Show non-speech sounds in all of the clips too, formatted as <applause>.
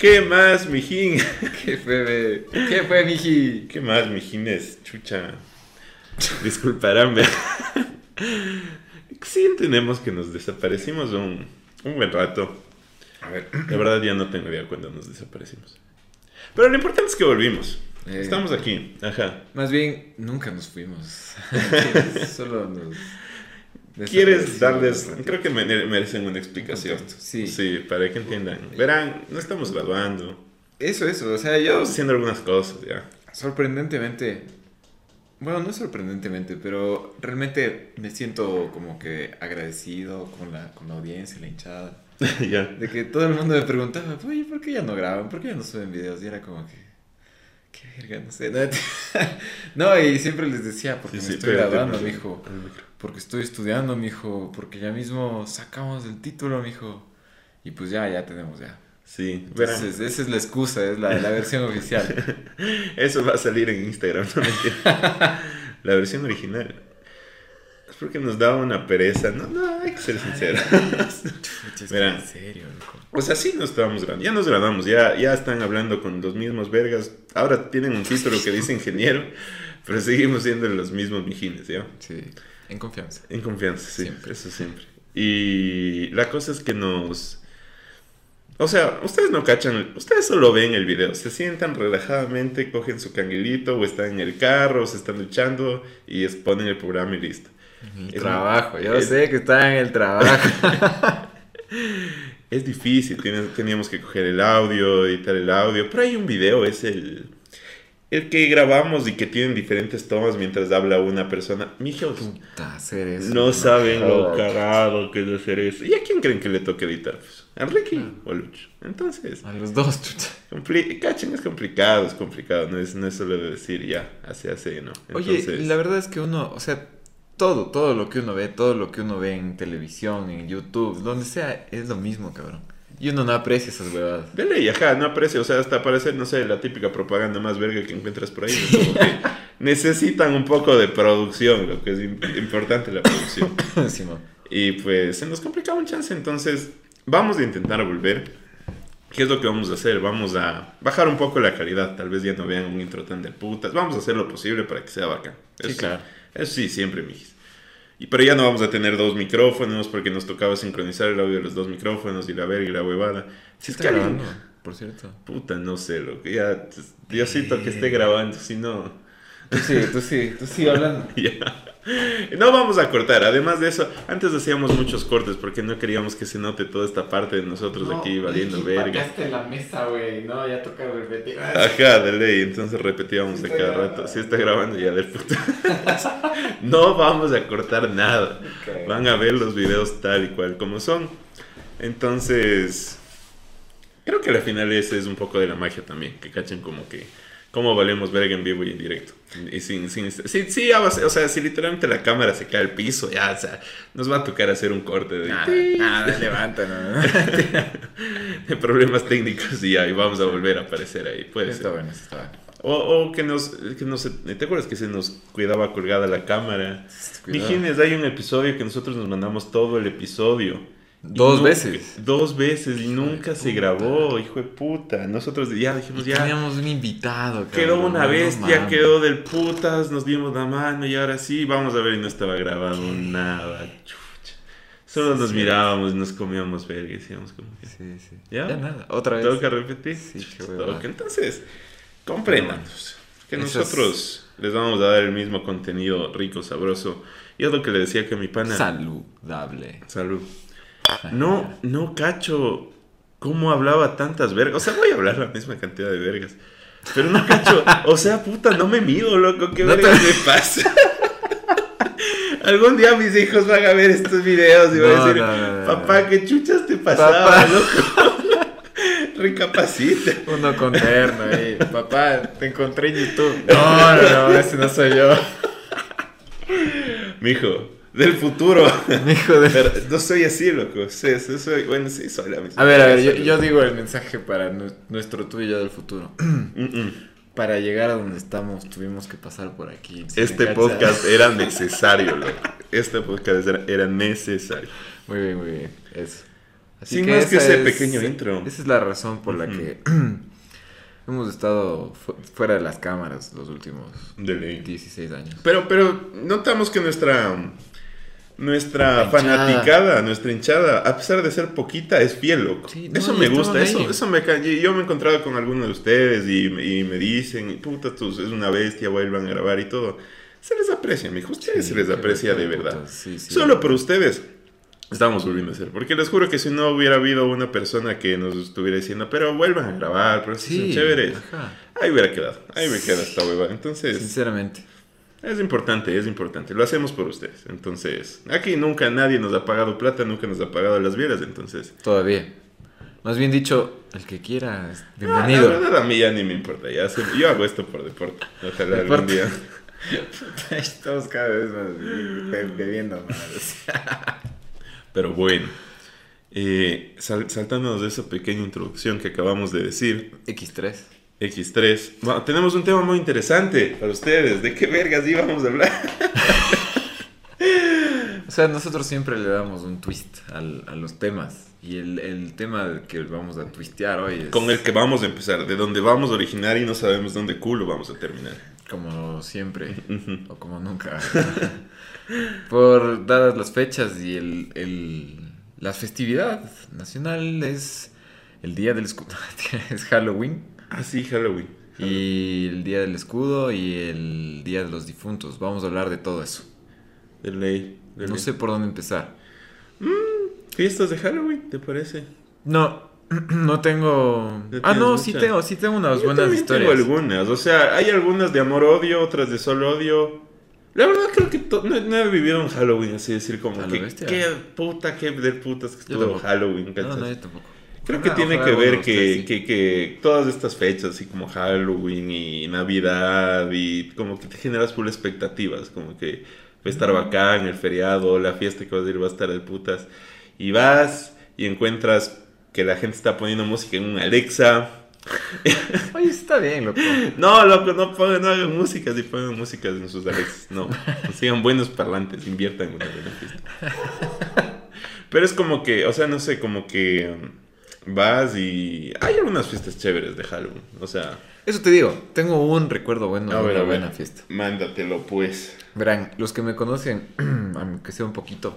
¿Qué más, mijín? <laughs> ¿Qué fue, be? ¿Qué fue, miji? ¿Qué más, mijines? Chucha. Disculparán, ve. Sí entendemos que nos desaparecimos un, un buen rato. A ver. La verdad ya no tengo idea cuándo nos desaparecimos. Pero lo importante es que volvimos. Eh. Estamos aquí. Ajá. Más bien, nunca nos fuimos. <laughs> Solo nos. ¿Quieres darles.? Creo que mere- merecen una explicación. sí. Sí, para que entiendan. Verán, no estamos graduando. Eso, eso. O sea, yo. Estamos haciendo algunas cosas ya. Sorprendentemente. Bueno, no sorprendentemente, pero realmente me siento como que agradecido con la, con la audiencia, la hinchada. <laughs> ya. De que todo el mundo me preguntaba, oye, ¿por qué ya no graban? ¿Por qué ya no suben videos? Y era como que, qué verga, no sé. <laughs> No, y siempre les decía, porque Sí, me sí, estoy pégate, graduando, por mijo. micro. Porque estoy estudiando, mijo. Porque ya mismo sacamos el título, mijo. Y pues ya, ya tenemos ya. Sí, verán. Entonces, esa es la excusa, es la, la versión oficial. <laughs> Eso va a salir en Instagram, no. <laughs> La versión original. Es porque nos daba una pereza. No, no, hay que ser sincero. Chucha, <laughs> es que Verán. en serio, loco. O sea, sí nos estábamos grabando. Ya nos grabamos, ya, ya están hablando con los mismos vergas. Ahora tienen un título que dice ingeniero, pero seguimos siendo los mismos mijines, ¿ya? Sí, en confianza. En confianza, sí, Siempre. eso siempre. Y la cosa es que nos... O sea, ustedes no cachan, ustedes solo ven el video, se sientan relajadamente, cogen su canguilito o están en el carro, o se están duchando y es- ponen el programa y listo. El Es- trabajo, yo sé que está en el trabajo. <laughs> Es difícil, teníamos que coger el audio, editar el audio, pero hay un video, es el, el que grabamos y que tienen diferentes tomas mientras habla una persona. Mijos, Puta, hacer eso. no saben lo cagado que es hacer eso. ¿Y a quién creen que le toque editar? Pues, ¿A Ricky Ah. o a Lucho? Entonces, A los dos, chucha. cachen, es complicado, es complicado, no es, no es solo de decir ya, hace, hace, ¿no? Oye, la verdad es que uno, o sea, todo, todo lo que uno ve, todo lo que uno ve en televisión, en YouTube, donde sea, es lo mismo, cabrón. Y uno no aprecia esas huevadas. De ley, ajá, no aprecio, o sea, hasta parece, no sé, la típica propaganda más verga que encuentras por ahí. es como que <laughs> necesitan un poco de producción, lo que es im- importante la producción. <laughs> Simón. Y pues se nos complicaba un chance, entonces vamos a intentar volver. ¿Qué es lo que vamos a hacer? Vamos a bajar un poco la calidad, tal vez ya no vean un intro tan del putas. Vamos a hacer lo posible para que sea bacán. Sí, claro. Eso sí, siempre, mijis. Y, pero ya no vamos a tener dos micrófonos porque nos tocaba sincronizar el audio de los dos micrófonos y la verga y la huevada. Si es que Está alguien- grabando, por cierto. Puta, no sé, lo que ya. Diosito que esté grabando, si no. Tú sí, tú sí, tú sí hablando. <laughs> ya. <laughs> No vamos a cortar. Además de eso, antes hacíamos muchos cortes porque no queríamos que se note toda esta parte de nosotros aquí valiendo verga. la mesa, güey. No, ya toca repetir. Ajá, de ley. Entonces repetíamos de Está cada grabando. rato. Si está grabando ya del puto. <laughs> no vamos a cortar nada. Van a ver los videos tal y cual como son. Entonces, creo que al final ese es un poco de la magia también, que cachen como que cómo valemos verga en vivo y en directo. Y sin, sin, sí, sí, o sea, si literalmente la cámara se cae al piso, ya, o sea, nos va a tocar hacer un corte de, Nada, nada, levanta, no. <laughs> problemas técnicos y ya, y vamos a volver a aparecer ahí, puede Está ser. bueno, está bueno. O, o que nos, que nos, ¿te acuerdas que se nos cuidaba colgada la cámara? Cuidado. Hay un episodio que nosotros nos mandamos todo el episodio. Dos nunca- veces. Dos veces y nunca se grabó, hijo de puta. Nosotros ya dijimos, ya Teníamos un invitado, cabrón. quedó una no mames. quedó del putas, nos dimos la mano y ahora sí, vamos a ver y no estaba grabado nada. Chucha. Solo nos Sí. mirábamos y nos comíamos verga y decíamos como que... Sí, sí. ¿Ya? Ya, nada. Otra vez. ¿Tengo que repetir? Sí, qué huevada. Entonces, compréndanos. Que nosotros les vamos a dar el mismo contenido rico, sabroso. Y es lo que le decía que mi pana... Saludable. Salud. No, no cacho cómo hablaba tantas vergas. O sea, voy a hablar la misma cantidad de vergas. Pero no cacho, o sea, puta, no me mido, loco. ¿Qué No te- vergas me pasa? <laughs> Algún día mis hijos van a ver estos videos y van a decir, no, papá, qué chuchas te pasaba, Papá. loco. <laughs> Recapacita. Uno con terno ahí. Papá, te encontré en YouTube. <laughs> No, no, no, ese no soy yo. Mijo, del futuro. <laughs> Hijo de... Pero no soy así, loco. Sí, sí, soy, bueno, sí, soy la misma. A ver, a ver, yo, digo el mensaje para nu- nuestro tú y yo del futuro. <clears throat> Mm, mm. Para llegar a donde estamos tuvimos que pasar por aquí. ¿sí Este podcast era <laughs> necesario, loco. Este podcast era, era necesario. Muy bien, muy bien. Eso. Así Sin más que ese pequeño intro. Esa es la razón por la que <clears throat> hemos estado fu- fuera de las cámaras los últimos De ley. 16 años. Pero, pero notamos que nuestra nuestra hinchada. fanaticada, nuestra hinchada, a pesar de ser poquita, es fiel, loco. Sí, no, eso me gusta, eso, eso me Yo me he encontrado con algunos de ustedes y, y me dicen, puta, tú es una bestia, vuelvan a grabar y todo. Se les aprecia, mijo. Ustedes se les Sí, aprecia de verdad. sí, sí. Solo por ustedes estamos volviendo a hacer. Porque les juro que si no hubiera habido una persona que nos estuviera diciendo, pero vuelvan a grabar, pero sí, son Sí, chéveres. ajá. Ahí hubiera quedado, ahí me queda esta hueva. Entonces, Sinceramente. Es importante, es importante. Lo hacemos por ustedes. Entonces, aquí nunca nadie nos ha pagado plata, nunca nos ha pagado las vieras. Entonces, Todavía. Más bien dicho, el que quiera, es ah, bienvenido. la verdad a mí ya ni me importa. Ya sé- yo hago esto por deporte. Ojalá algún día. <laughs> Estamos cada vez más bebiendo más. <laughs> Pero bueno, eh, sal- saltándonos de esa pequeña introducción que acabamos de decir, X3. X3, bueno, tenemos un tema muy interesante para ustedes. ¿De qué vergas íbamos a hablar? <laughs> O sea, nosotros siempre le damos un twist al- a los temas. Y el, el tema que vamos a twistear hoy es Con el que vamos a empezar, de donde vamos a originar y no sabemos dónde culo vamos a terminar. como siempre o como nunca. <laughs> Por dadas las fechas y el, el, la festividad nacional es el día del escudo, <laughs> es Halloween. Ah, sí, Halloween. Y el día del escudo y el día de los difuntos. Vamos a hablar de todo eso. De ley. de No ley. sé por dónde empezar. ¿Fiestas de Halloween, te parece? No, <clears throat> no tengo. ¿No Ah, no, sí tengo, sí tengo unas Yo buenas historias. Tengo algunas, o sea, hay algunas de amor-odio, otras de solo odio. La verdad creo que no, no he vivido un Halloween así, decir como que bestia. qué puta, qué de putas que estuvo. Halloween, No, no, yo tampoco. Creo que tiene que ver que, sí. que, que todas estas fechas, así como Halloween y Navidad, y como que te generas full expectativas, como que va a estar bacán el feriado, la fiesta que vas a ir va a estar de putas, y vas y encuentras que la gente está poniendo música en un Alexa. <laughs> Oye, está bien, loco. <laughs> No, loco, no, pongan, no hagan música, si pongan música en sus Alexas, no, <laughs> consigan buenos parlantes, inviertan en una buena fiesta. Pero es como que, o sea, no sé, como que vas y hay algunas fiestas chéveres de Halloween, o sea, Eso te digo, tengo un recuerdo bueno de una buena fiesta. mándatelo pues. Verán, los que me conocen, <clears throat> aunque sea un poquito,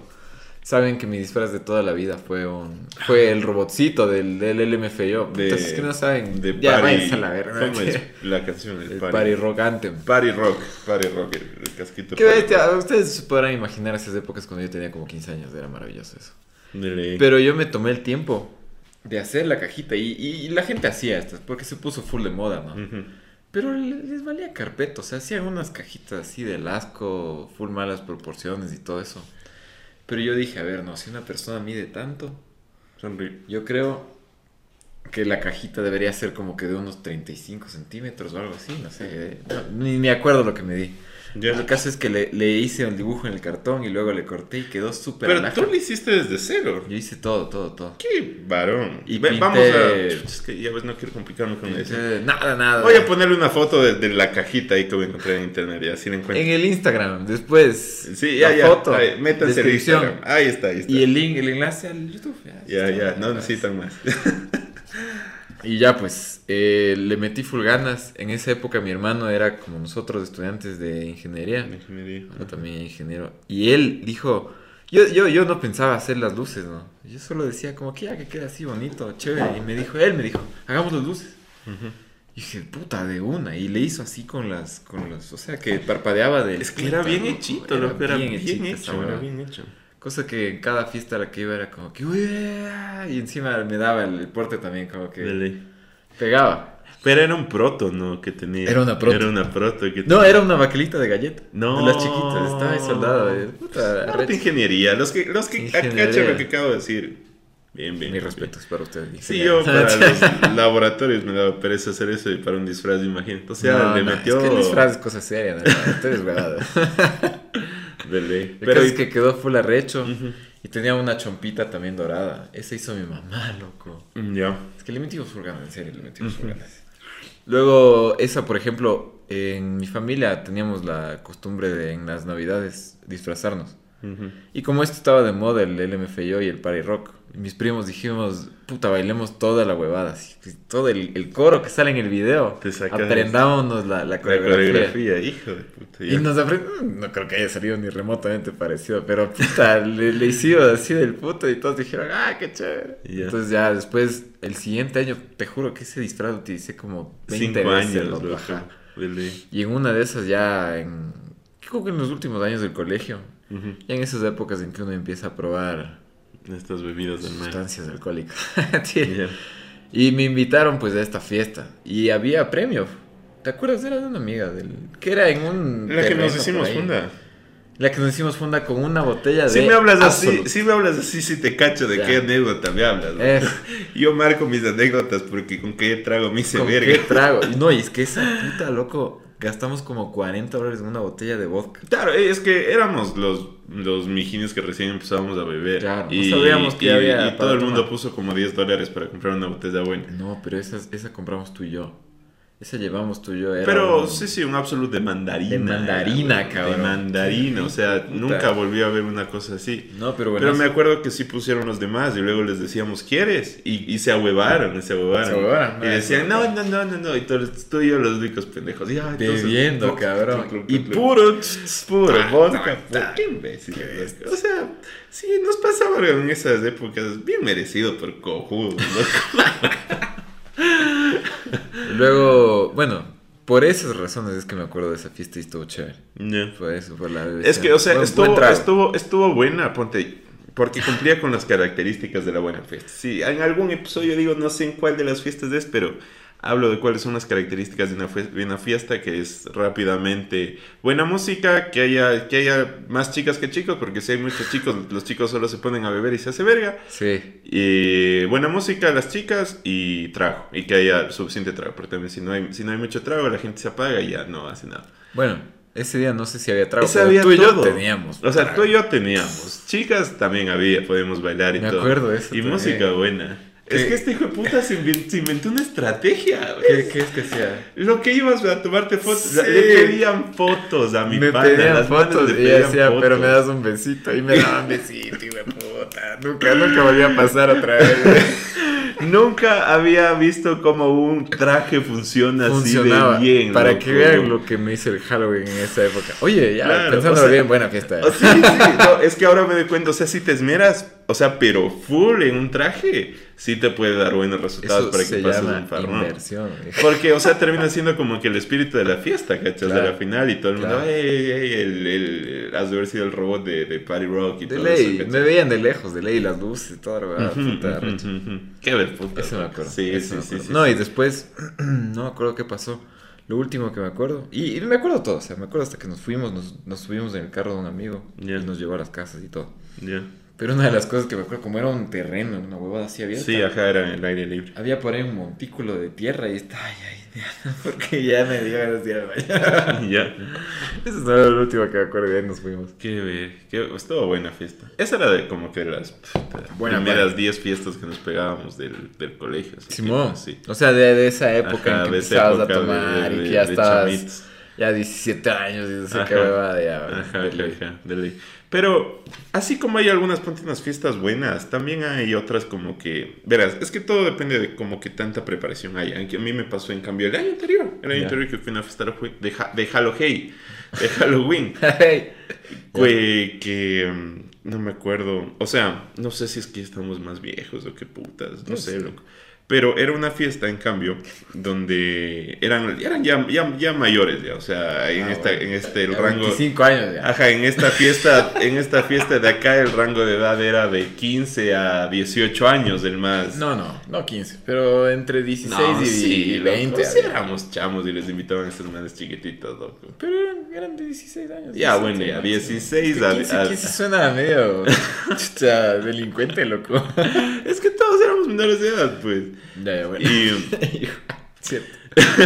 saben que mi disfraz de toda la vida fue un fue el robotcito del, del LMFAO. De- Entonces, que no saben, De ya Party- a la verga. ¿Cómo es <laughs> la canción? El, El Party, Party Rock Anthem. Party Rock, Party Rock, el, el casquito. Qué Party bestia, Rock. ustedes podrán imaginar esas épocas cuando yo tenía como 15 años, era maravilloso eso. Pero yo me tomé el tiempo de hacer la cajita y, y- y la gente hacía estas porque se puso full de moda, ¿no? Pero le- les valía carpeto, o sea, hacían unas cajitas así de asco, full malas proporciones y todo eso. Pero yo dije, a ver, no, si una persona mide tanto, yo creo que la cajita debería ser como que de unos 35 centímetros o algo así, no sé, eh, no, ni me acuerdo lo que me di. Ya. El caso es que le, le hice un dibujo en el cartón y luego le corté y quedó súper Pero tú lo hiciste desde cero. Yo hice todo, todo, todo. Qué varón. Y Ve- pinté- Vamos a. Es que ya ves, no quiero complicarme con eso. Entonces, nada, nada. Voy a ponerle una foto de, de la cajita ahí que voy a encontrar en internet y así la encuentro. En el Instagram, después. Sí, ya, la ya. foto, ahí, métanse descripción. Instagram. Ahí está, ahí está. Y el link, el enlace al YouTube. Ya, ya, no necesitan más. <laughs> Y ya pues, eh, le metí full ganas. En esa época mi hermano era como nosotros, estudiantes de ingeniería. Ingeniería. Yo también ingeniero. Y él dijo, yo, yo, yo no pensaba hacer las luces, ¿no? Yo solo decía como que ya que queda así bonito, chévere. Y me dijo, él me dijo, hagamos las luces. Y dije, puta, de una. Y le hizo así con las, con los, o sea, que parpadeaba de... Es que era bien hechito, era bien, hecho, era bien hecho. Cosa que en cada fiesta a la que iba era como que, uy, ah", y encima me daba el, el porte también, como que De pegaba. Pero era un proto, ¿no? Que tenía. Era una proto. Era una proto. Que No, tenía. era una baquelita de galleta. No. De las chiquitas, estaba ahí soldado. Puta, Arte arrecho. ingeniería. Los que, los que acachan lo que acabo de decir. Bien, bien. Mis bien. respetos para ustedes. Sí, yo para <laughs> los laboratorios me daba pereza hacer eso y para un disfraz, imagínate. O sea, No, le no, metió. Es que el disfraz es cosa seria, ¿no? Ustedes, huevada. <laughs> De ley. Pero es que quedó full arrecho. Ujú. Y tenía una chompita también dorada. Esa hizo mi mamá, loco. Ya. Es que le metimos full ganas, en serio, le metimos. Luego, esa, por ejemplo, en mi familia teníamos la costumbre de en las navidades disfrazarnos. Y como esto estaba de moda, el LMFAO y el Party Rock, mis primos dijimos, puta, bailemos toda la huevada. así, todo el, el coro que sale en el video. Aprendámonos la, la La coreografía. coreografía, hijo de puta. Y nos aprendimos, no creo que haya salido ni remotamente parecido, pero puta, le, le hicimos así del puto y todos dijeron, ah, qué chévere. Ya. Entonces ya después, el siguiente año, te juro que ese disfraz lo utilicé como 20 Cinco veces. años. Y en una de esas ya en, creo que en los últimos años del colegio, Ujú. ya en esas épocas en que uno empieza a probar Estas bebidas del mar. sustancias alcohólicas. <laughs> Sí. Y me invitaron pues a esta fiesta y había premio. ¿Te acuerdas? Era de una amiga del que era en un La que nos hicimos funda. La que nos hicimos funda con una botella de Si me hablas así, si me hablas así, si te cacho de Ya. qué anécdota me hablas. <laughs> Yo marco mis anécdotas porque con qué trago me hice ¿Con verga. qué trago? <laughs> No, y es que esa puta, loco, gastamos como 40 dólares en una botella de vodka. Claro, eh, es que éramos los, los mijines que recién empezábamos a beber. Claro, no y, sabíamos que y- había y todo el mundo tomar. puso como 10 dólares para comprar una botella buena. No, pero esa, esa compramos tú y yo. Esa llevamos tú y yo. Era Pero un- sí, sí, un absoluto de mandarina. De mandarina, era, cabrón. De mandarina, o sea, nunca volví a ver una cosa así. No, pero bueno. Pero me acuerdo que sí pusieron los demás y luego les decíamos, ¿quieres? Y, y se ahuevaron, se ahuevaron. Se ahuevaron, Y no, decían, no, no, no, no, no. Y todos, tú y yo los ricos pendejos. Y, "Ay, entonces, Bebiendo, cluc, cabrón. Y cluc, cluc". puro, Puro vodka, qué imbécil. Qué. O sea, sí, nos pasaba en esas épocas bien merecido por cojudos, ¿no? <laughs> Luego, bueno, por esas razones es que me acuerdo de esa fiesta y estuvo chévere. Fue eso, fue la Es que, o sea, Buen- estuvo, estuvo, estuvo buena, ponte, porque cumplía con las características de la buena fiesta. Sí, en algún episodio digo, no sé en cuál de las fiestas es, pero hablo de cuáles son las características de una, fue- de una fiesta, que es rápidamente buena música, que haya, que haya más chicas que chicos, porque si hay muchos chicos, los chicos solo se ponen a beber y se hace verga. Sí. Y buena música, las chicas y trago. Y que haya suficiente trago. Porque también si no hay, si no hay mucho trago, la gente se apaga y ya no hace nada. Bueno, ese día no sé si había trago, Ese pero había tú y yo teníamos. O sea, tú y yo teníamos. Chicas también había, podemos bailar y Me todo. acuerdo de eso Y también. música buena. Es que este hijo de puta se inventó, una estrategia. ¿Qué, qué es que hacía? Lo que ibas a tomarte fotos. Sí. Le pedían fotos a mi me pana. pedían las fotos le y pedían ella decía, pero me das un besito. Y me daban besito, hijo de puta. Nunca, nunca volví a pasar otra vez. <laughs> Nunca había visto cómo un traje funciona Funcionaba. así de bien. para loco. que vean lo que me hizo el Halloween en esa época. Oye, ya, Claro, pensándolo o sea, bien, buena fiesta. Oh, sí, sí, no, es que ahora me doy cuenta, o sea, si te esmeras, o sea, pero full en un traje, sí te puede dar buenos resultados Eso para que se pases un hijo. Porque, o sea, termina siendo como que el espíritu de la fiesta, ¿cachas? Claro. De la final y todo el mundo, Claro. ey, ey, el, el- has de haber sido el robot de, de Party Rock y De todo ley, eso. me veían de lejos, de ley, las luces y todo, ¿verdad? Puta, recho. ujú. Qué ver, puta. Eso me acuerdo. Sí, sí, me sí, acuerdo. sí, No, sí. y después, <clears throat> no me acuerdo qué pasó. Lo último que me acuerdo, y, y me acuerdo todo, o sea, me acuerdo hasta que nos fuimos, nos, nos subimos en el carro de un amigo Ya. y nos llevó a las casas y todo. Ya. Pero una de las cosas que me acuerdo, como era un terreno, una huevada así abierta, Sí, ajá, era en el aire libre. había por ahí un montículo de tierra y está, ay, ay, <laughs> porque ya me dio ganas de ir al baño. <laughs> ya. Eso es lo último que me acuerdo y ahí nos fuimos. Qué ver, qué, estuvo buena fiesta. Esa era de como que de las Buena, primeras buena. 10 fiestas que nos pegábamos del, del colegio. así Simón, que, sí. o sea, de, de esa época Ajá, en que esa empezabas a de- tomar de- y que ya estabas chamitos. ya 17 años y no sé qué huevada ya. Ajá, de ajá, ley. ajá, de ley. Pero así como hay algunas ponte unas fiestas buenas, también hay otras como que, verás, es que todo depende de como que tanta preparación haya. A mí me pasó en cambio el año anterior, el año Ya. anterior que fui a una fiesta de, ha- de Halloween, de Halloween. <laughs> Hey. Que mm, no me acuerdo, o sea, no sé si es que estamos más viejos o qué putas, no sé. loco. Pero era una fiesta, en cambio, donde eran, eran ya, ya, ya mayores, ya, o sea, en, Ah, esta, bueno. en este el rango... 25 años ya. Ajá, en esta fiesta, en esta fiesta de acá el rango de edad era de 15 a 18 años, el más... No, no, no 15, pero entre 16 No, y, sí, y loco, 20. sí éramos chamos y les invitaban a estos manes chiquititos, loco. Pero eran, eran de 16 años. Ya, 17 bueno, ya, años. 16 Es que a- 15, a- 15 suena medio <laughs> chucha, delincuente, loco. <laughs> Es que todos éramos menores de edad, pues. Ya, bueno. Y... <laughs> Cierto.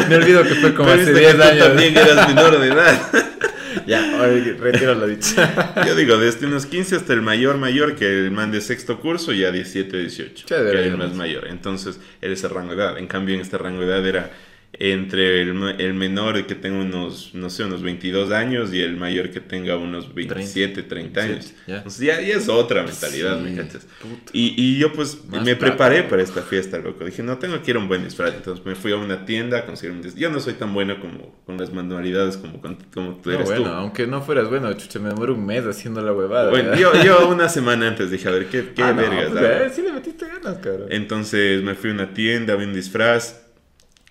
Me olvido que fue como hace viste 10 que tú años. también eras menor de edad. <laughs> Ya, oye, retiro lo dicho. <laughs> Yo digo, desde unos 15 hasta el mayor mayor, que el man de sexto curso, ya 17, 18. Chévere, que el más mayor. Entonces, era ese rango de edad. En cambio, en este rango de edad era entre el, el menor que tenga unos, no sé, unos 22 años y el mayor que tenga unos 27, 30 años. 27, ya. Entonces ya, ya es otra mentalidad, Sí, ¿me cachas? Y, y yo pues Más me plata, preparé ¿no? para esta fiesta, loco. Dije, no, tengo que ir a un buen disfraz. Entonces me fui a una tienda a conseguir un disfraz. Yo no soy tan bueno como con las manualidades como, con- como tú No, eres bueno, tú. aunque no fueras bueno, chucha, me demoro un mes haciendo la huevada. Bueno, yo, yo una semana antes dije, a ver, ¿qué, qué Ah, no, vergas? pues, hago? eh, sí le metiste ganas, cabrón. Entonces me fui a una tienda, vi un disfraz.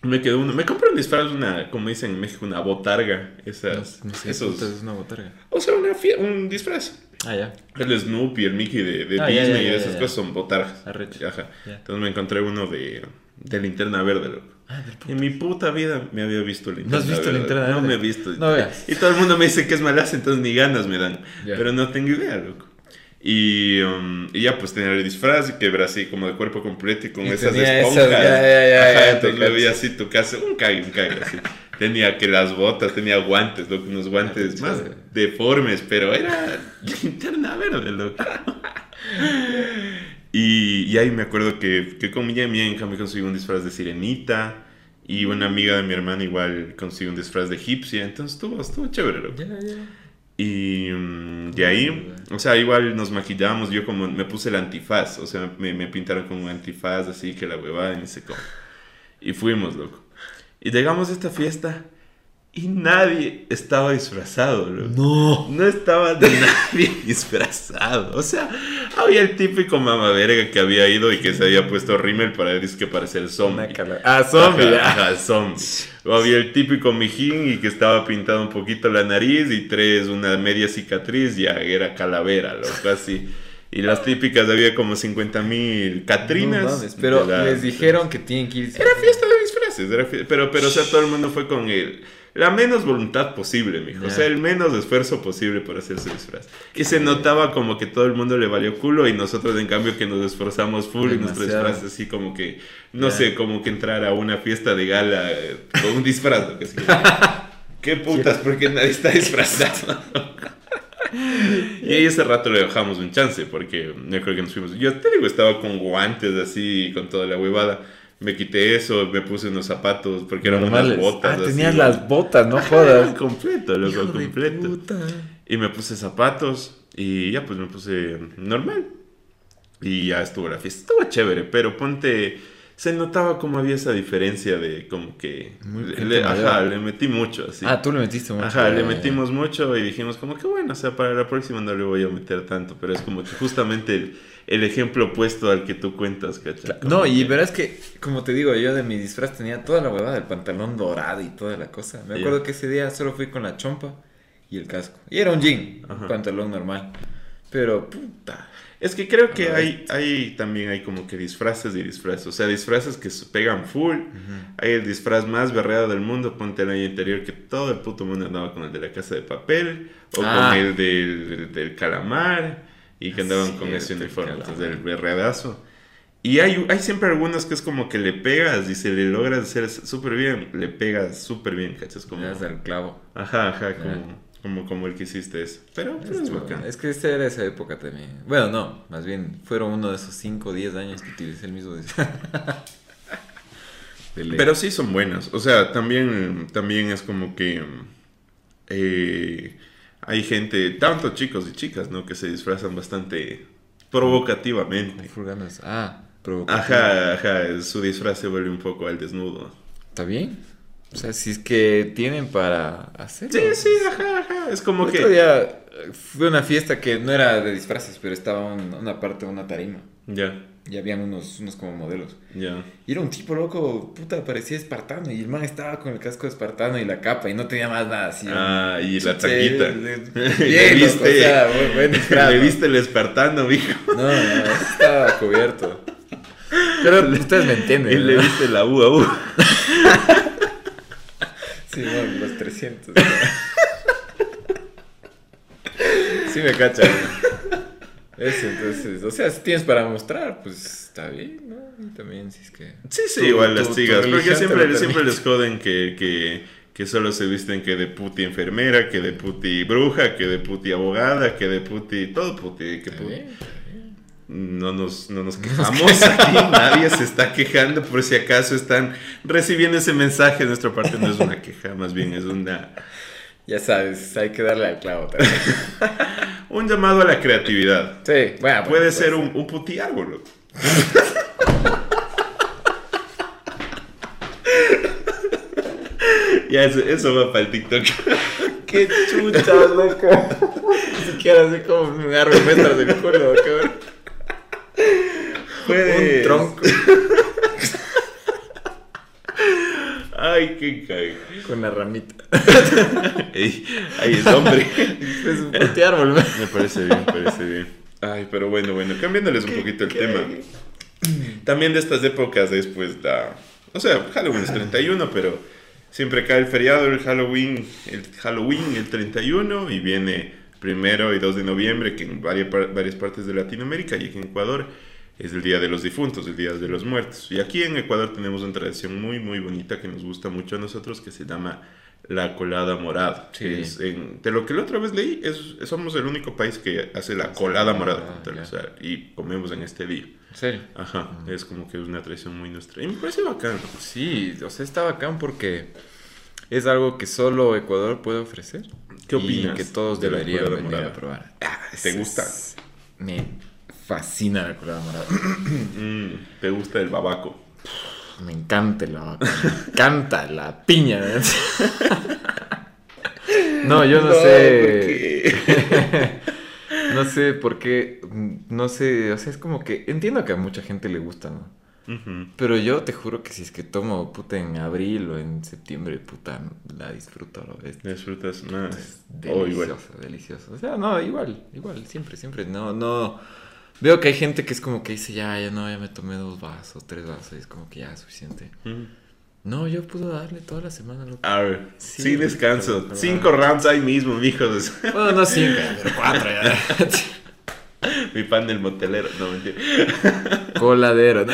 Me quedó uno. Me compré un disfraz, una, como dicen en México, una botarga. Esas, no sé, esos, es una botarga. o sea, una un disfraz. Ah, ya. El Snoopy, el Mickey de, de Ah, ya, Disney ya, y esas cosas son botargas. Ajá. Entonces me encontré uno de, de linterna verde, loco. Ah. En mi puta vida me había visto linterna ¿No has visto verde. linterna No verde? me he visto. No veas. Y todo el mundo me dice que es malazo, entonces ni ganas me dan. Pero no tengo idea, loco. Y, um, y ya pues tenía el disfraz y que era así como de cuerpo completo y con Y esas esponjas. esas, ya, ya, ya, Ajá, entonces cacho. veía así tu casa, un cague, un cague así. Tenía que las botas, tenía guantes, loco, unos guantes qué más deformes, pero era linterna verde, loco. Y, y ahí me acuerdo que, que con mi Mienja me conseguí un disfraz de sirenita. Y una amiga de mi hermana igual consiguió un disfraz de egipcia. Entonces estuvo, estuvo chévere, loco. Ya, ya. Y mm, de ahí, o sea, igual nos maquillamos. Yo como me puse el antifaz. O sea, me, me pintaron con un antifaz así que la huevada y ni sé cómo. Y fuimos, loco. Y llegamos a esta fiesta y nadie estaba disfrazado, loco. No. No estaba <laughs> nadie disfrazado. O sea, había el típico mama verga que había ido y que se había puesto rímel para que parecer zombie. Ah, zombie, Ajá, ajá, zombie. O había el típico mijín y que estaba pintado un poquito la nariz y tres, una media cicatriz, ya era calavera, loco, así. Y las típicas había como 50 mil catrinas. No mames, pero de la- les dijeron que tienen que ir. Era fiesta de era pero, pero, o sea, todo el mundo fue con el, la menos voluntad posible, mijo. O Ya. sea, el menos esfuerzo posible por hacer su disfraz. Y se notaba como que todo el mundo le valió culo y nosotros, en cambio, que nos esforzamos full y nuestro disfraz así como que, no Ya. sé, como que entrar a una fiesta de gala eh, con un disfraz, lo que sea. <laughs> ¿Qué putas? Porque nadie está disfrazado. Y ahí ese rato le dejamos un chance, porque me acuerdo que nos fuimos. Yo te digo, estaba con guantes así, con toda la huevada. Me quité eso, me puse unos zapatos, porque eran Normales. unas botas. Ah, así, tenías ¿no? las botas, no <laughs> jodas. completo, loco, Hijo de completo. puta. Y me puse zapatos y ya pues me puse normal. Y ya estuvo la fiesta. Estuvo chévere, pero ponte... Se notaba como había esa diferencia de como que... Muy le, gente ajá, le metí mucho así. Ah, tú le metiste mucho. Ajá, le metimos mucho y dijimos como que bueno, o sea, para la próxima no le voy a meter tanto, pero es como que justamente el, el ejemplo opuesto al que tú cuentas, ¿cachai? No, y verás que, como te digo, yo de mi disfraz tenía toda la huevada, el pantalón dorado y toda la cosa. Me acuerdo que ese día solo fui con la chompa y el casco. Y era un jean, Ajá. un pantalón normal. Pero, puta. Es que creo que hay, hay también hay como que disfraces y disfraces, o sea, disfraces que se pegan full. Hay el disfraz más berreado del mundo, ponte el año anterior que todo el puto mundo andaba con el de la casa de papel o Ah. con el del, del calamar y que andaban con ese el uniforme, entonces del berreadazo. Y hay, hay siempre algunos que es como que le pegas y se le logras hacer súper bien, le pegas súper bien, ¿cachas? Como, Me das al clavo. ajá, ajá, como, como, como el que hiciste eso. Pero, pero es Esto- bacán. Es que esta era esa época también. Bueno, no, más bien fueron uno de esos 5 o 10 años que utilicé el mismo <laughs> ley. Pero sí son buenas. O sea, también, también es como que eh, hay gente, tanto chicos y chicas, ¿no? Que se disfrazan bastante provocativamente. Full ganas. Ah, provocativo. Ajá, ajá, su disfraz se vuelve un poco al desnudo. ¿Está bien? O sea, si es que tienen para hacerlo. Sí, sí, ajá, ajá. Es como El que... otro día eh, fue una fiesta que no era de disfraces, pero estaba un- una parte una tarima. Ya, Y habían unos, unos como modelos. ya. Y era un tipo loco, puta, parecía espartano. Y el man estaba con el casco de espartano y la capa y no tenía más nada así. Ah, y la <laughs> le- Le Bien, loco, viste, o sea, buen- <laughs> buen disfraz, le ¿no? viste el espartano, mijo. No, no, estaba cubierto. Pero ustedes me entienden. Y le ¿no? viste la U a U. <laughs> Sí, bueno, los 300. sí me cachan. Eso, entonces, o sea, si tienes para mostrar, pues está bien, ¿no? Y también si es que... Sí, sí, Tu- igual las tu chicas. Porque siempre, siempre les joden que, que, que solo se visten que de puti enfermera, que de puti bruja, que de puti abogada, que de puti. Todo puti. Que puti. bien. No nos, no nos quejamos aquí, nadie se está quejando por si acaso están recibiendo ese mensaje de nuestra parte. No es una queja, más bien es una... Ya sabes, hay que darle al clavo también. <laughs> un llamado a la creatividad. Sí, bueno. Puede pues, ser un, un putiárbol. <laughs> ya, eso, eso va para el TikTok. <laughs> Qué chucha, loco. Ni siquiera sé cómo me agarro metros del culo, cabrón. Puedes. Un tronco. Ay, qué cague. Con la ramita. <laughs> Ey, Ahí es hombre. Es un árbol, ¿no? Me parece bien, me parece bien. Ay, pero bueno, bueno, cambiándoles un poquito el tema. También de estas épocas después da... O sea, Halloween es 31, pero siempre cae el feriado, el Halloween, el Halloween el 31 y viene primero y 2 de noviembre, que en varias, par- varias partes de Latinoamérica y aquí en Ecuador es el Día de los Difuntos, el Día de los Muertos. Y aquí en Ecuador tenemos una tradición muy, muy bonita que nos gusta mucho a nosotros, que se llama la colada morada. Sí. que es en- de lo que la otra vez leí, es, somos el único país que hace la colada morada, Ah, o sea, y comemos en este día. ¿En serio? Ajá, es como que es una tradición muy nuestra. Y me parece bacán. Sí, o sea, está bacán porque es algo que solo Ecuador puede ofrecer. ¿Qué opinas Y que todos de deberían venir a probar. ¿Te Es- gusta? Me fascina la colada morada. <clears throat> Mm, ¿Te gusta el babaco? Me encanta la vaca. Me encanta la piña. No, yo no, sé. <laughs> no sé por qué. No sé. O sea, es como que. Entiendo que a mucha gente le gusta, ¿no? Pero yo te juro que si es que tomo puta en abril o en septiembre, puta, la disfruto, lo ves. Disfrutas más. Es O igual. delicioso, delicioso. O sea, no, igual, igual, siempre, siempre. No, no. Veo que hay gente que es como que dice, ya, ya no, ya me tomé dos vasos, tres vasos, y es como que ya es suficiente. Mm. No, yo puedo darle toda la semana, loco. A ver, Sí, sin descanso. pero- Cinco rounds ahí mismo, mijos. <laughs> Bueno, no cinco, pero cuatro ya. <laughs> Mi pan del motelero. No, mentira. <laughs> Coladero, ¿no?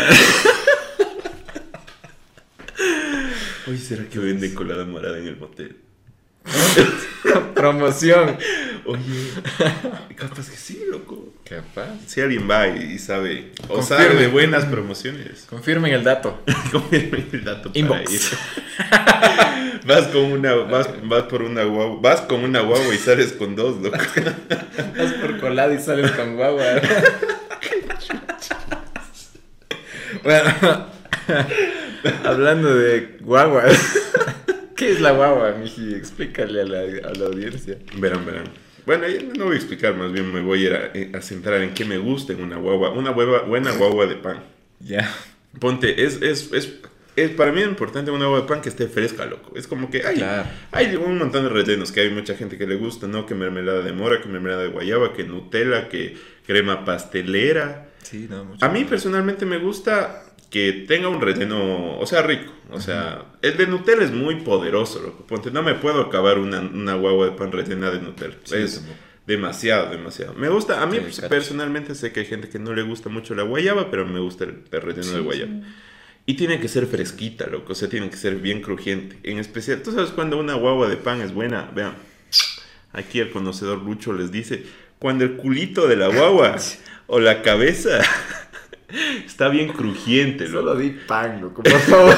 Oye, ¿será que venden colada morada en el motel? <laughs> Promoción. Oye, capaz que sí, loco. Capaz. Si alguien va y, y sabe, o Confirme. sabe de buenas promociones, Confirmen el dato. <laughs> confirme el dato para Inbox. ir. <laughs> Vas con una, vas, vas por una guagua, vas con una guagua y sales con dos, loco. Vas por colada y sales con guagua. bueno, hablando de guaguas. ¿Qué es la guagua, Miji? Explícale a la, a la audiencia. Verán, verán. Bueno, yo no voy a explicar, más bien me voy a, ir a, eh, a centrar en qué me gusta en una guagua, una hueva, buena guagua de pan. Ya. Ponte, es, es, es, es para mí es importante una hueva de pan que esté fresca, loco. Es como que hay, Claro. hay un montón de rellenos que hay mucha gente que le gusta, ¿no? Que mermelada de mora, que mermelada de guayaba, que Nutella, que crema pastelera. Sí, no, mucho. A mí personalmente me gusta que tenga un relleno, o sea, rico. O sea, el de Nutella es muy poderoso, loco. Ponte, no me puedo acabar una, una guagua de pan rellena de Nutella. Sí, es demasiado, demasiado. Me gusta, a mí Sí, personalmente sé que hay gente que no le gusta mucho la guayaba, pero me gusta el, el relleno de guayaba. Y tiene que ser fresquita, loco. O sea, tiene que ser bien crujiente. En especial, tú sabes cuando una guagua de pan es buena. Vean, aquí el conocedor Lucho les dice: cuando el culito de la guagua <laughs> o la cabeza está bien crujiente, loco. Solo di pan, loco, por favor.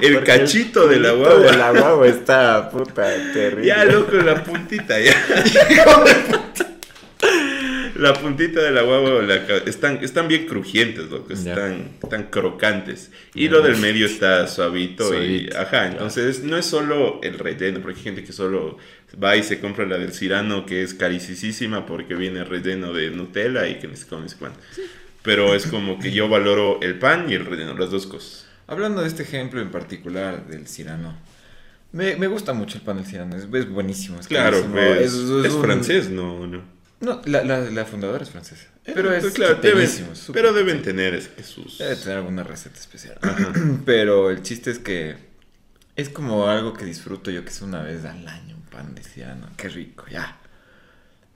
El Porque cachito de la guagua. de la guagua está puta terrible. Ya, loco, la puntita, ya. <laughs> La puntita de la guagua la están, están bien crujientes, loco, están, están crocantes. Y Ya. lo del medio está suavito, y, ajá, entonces no es solo el relleno, porque hay gente que solo va y se compra la del Cirano, que es carísima porque viene relleno de Nutella y que ni se come ni se cuánto. Pero es como que yo valoro el pan y el relleno, las dos cosas. Hablando de este ejemplo en particular del Cirano. Me, me gusta mucho el pan del Cirano, es, es buenísimo. Es Claro, pues, es- es es un- francés, no, no. No, la, la, la fundadora es francesa. Pero es claro, deben, pero deben tener es sus... Debe tener alguna receta especial. Ajá. <clears throat> Pero el chiste es que es como algo que disfruto yo que es una vez al año un pan de Cirano. Qué rico, ya.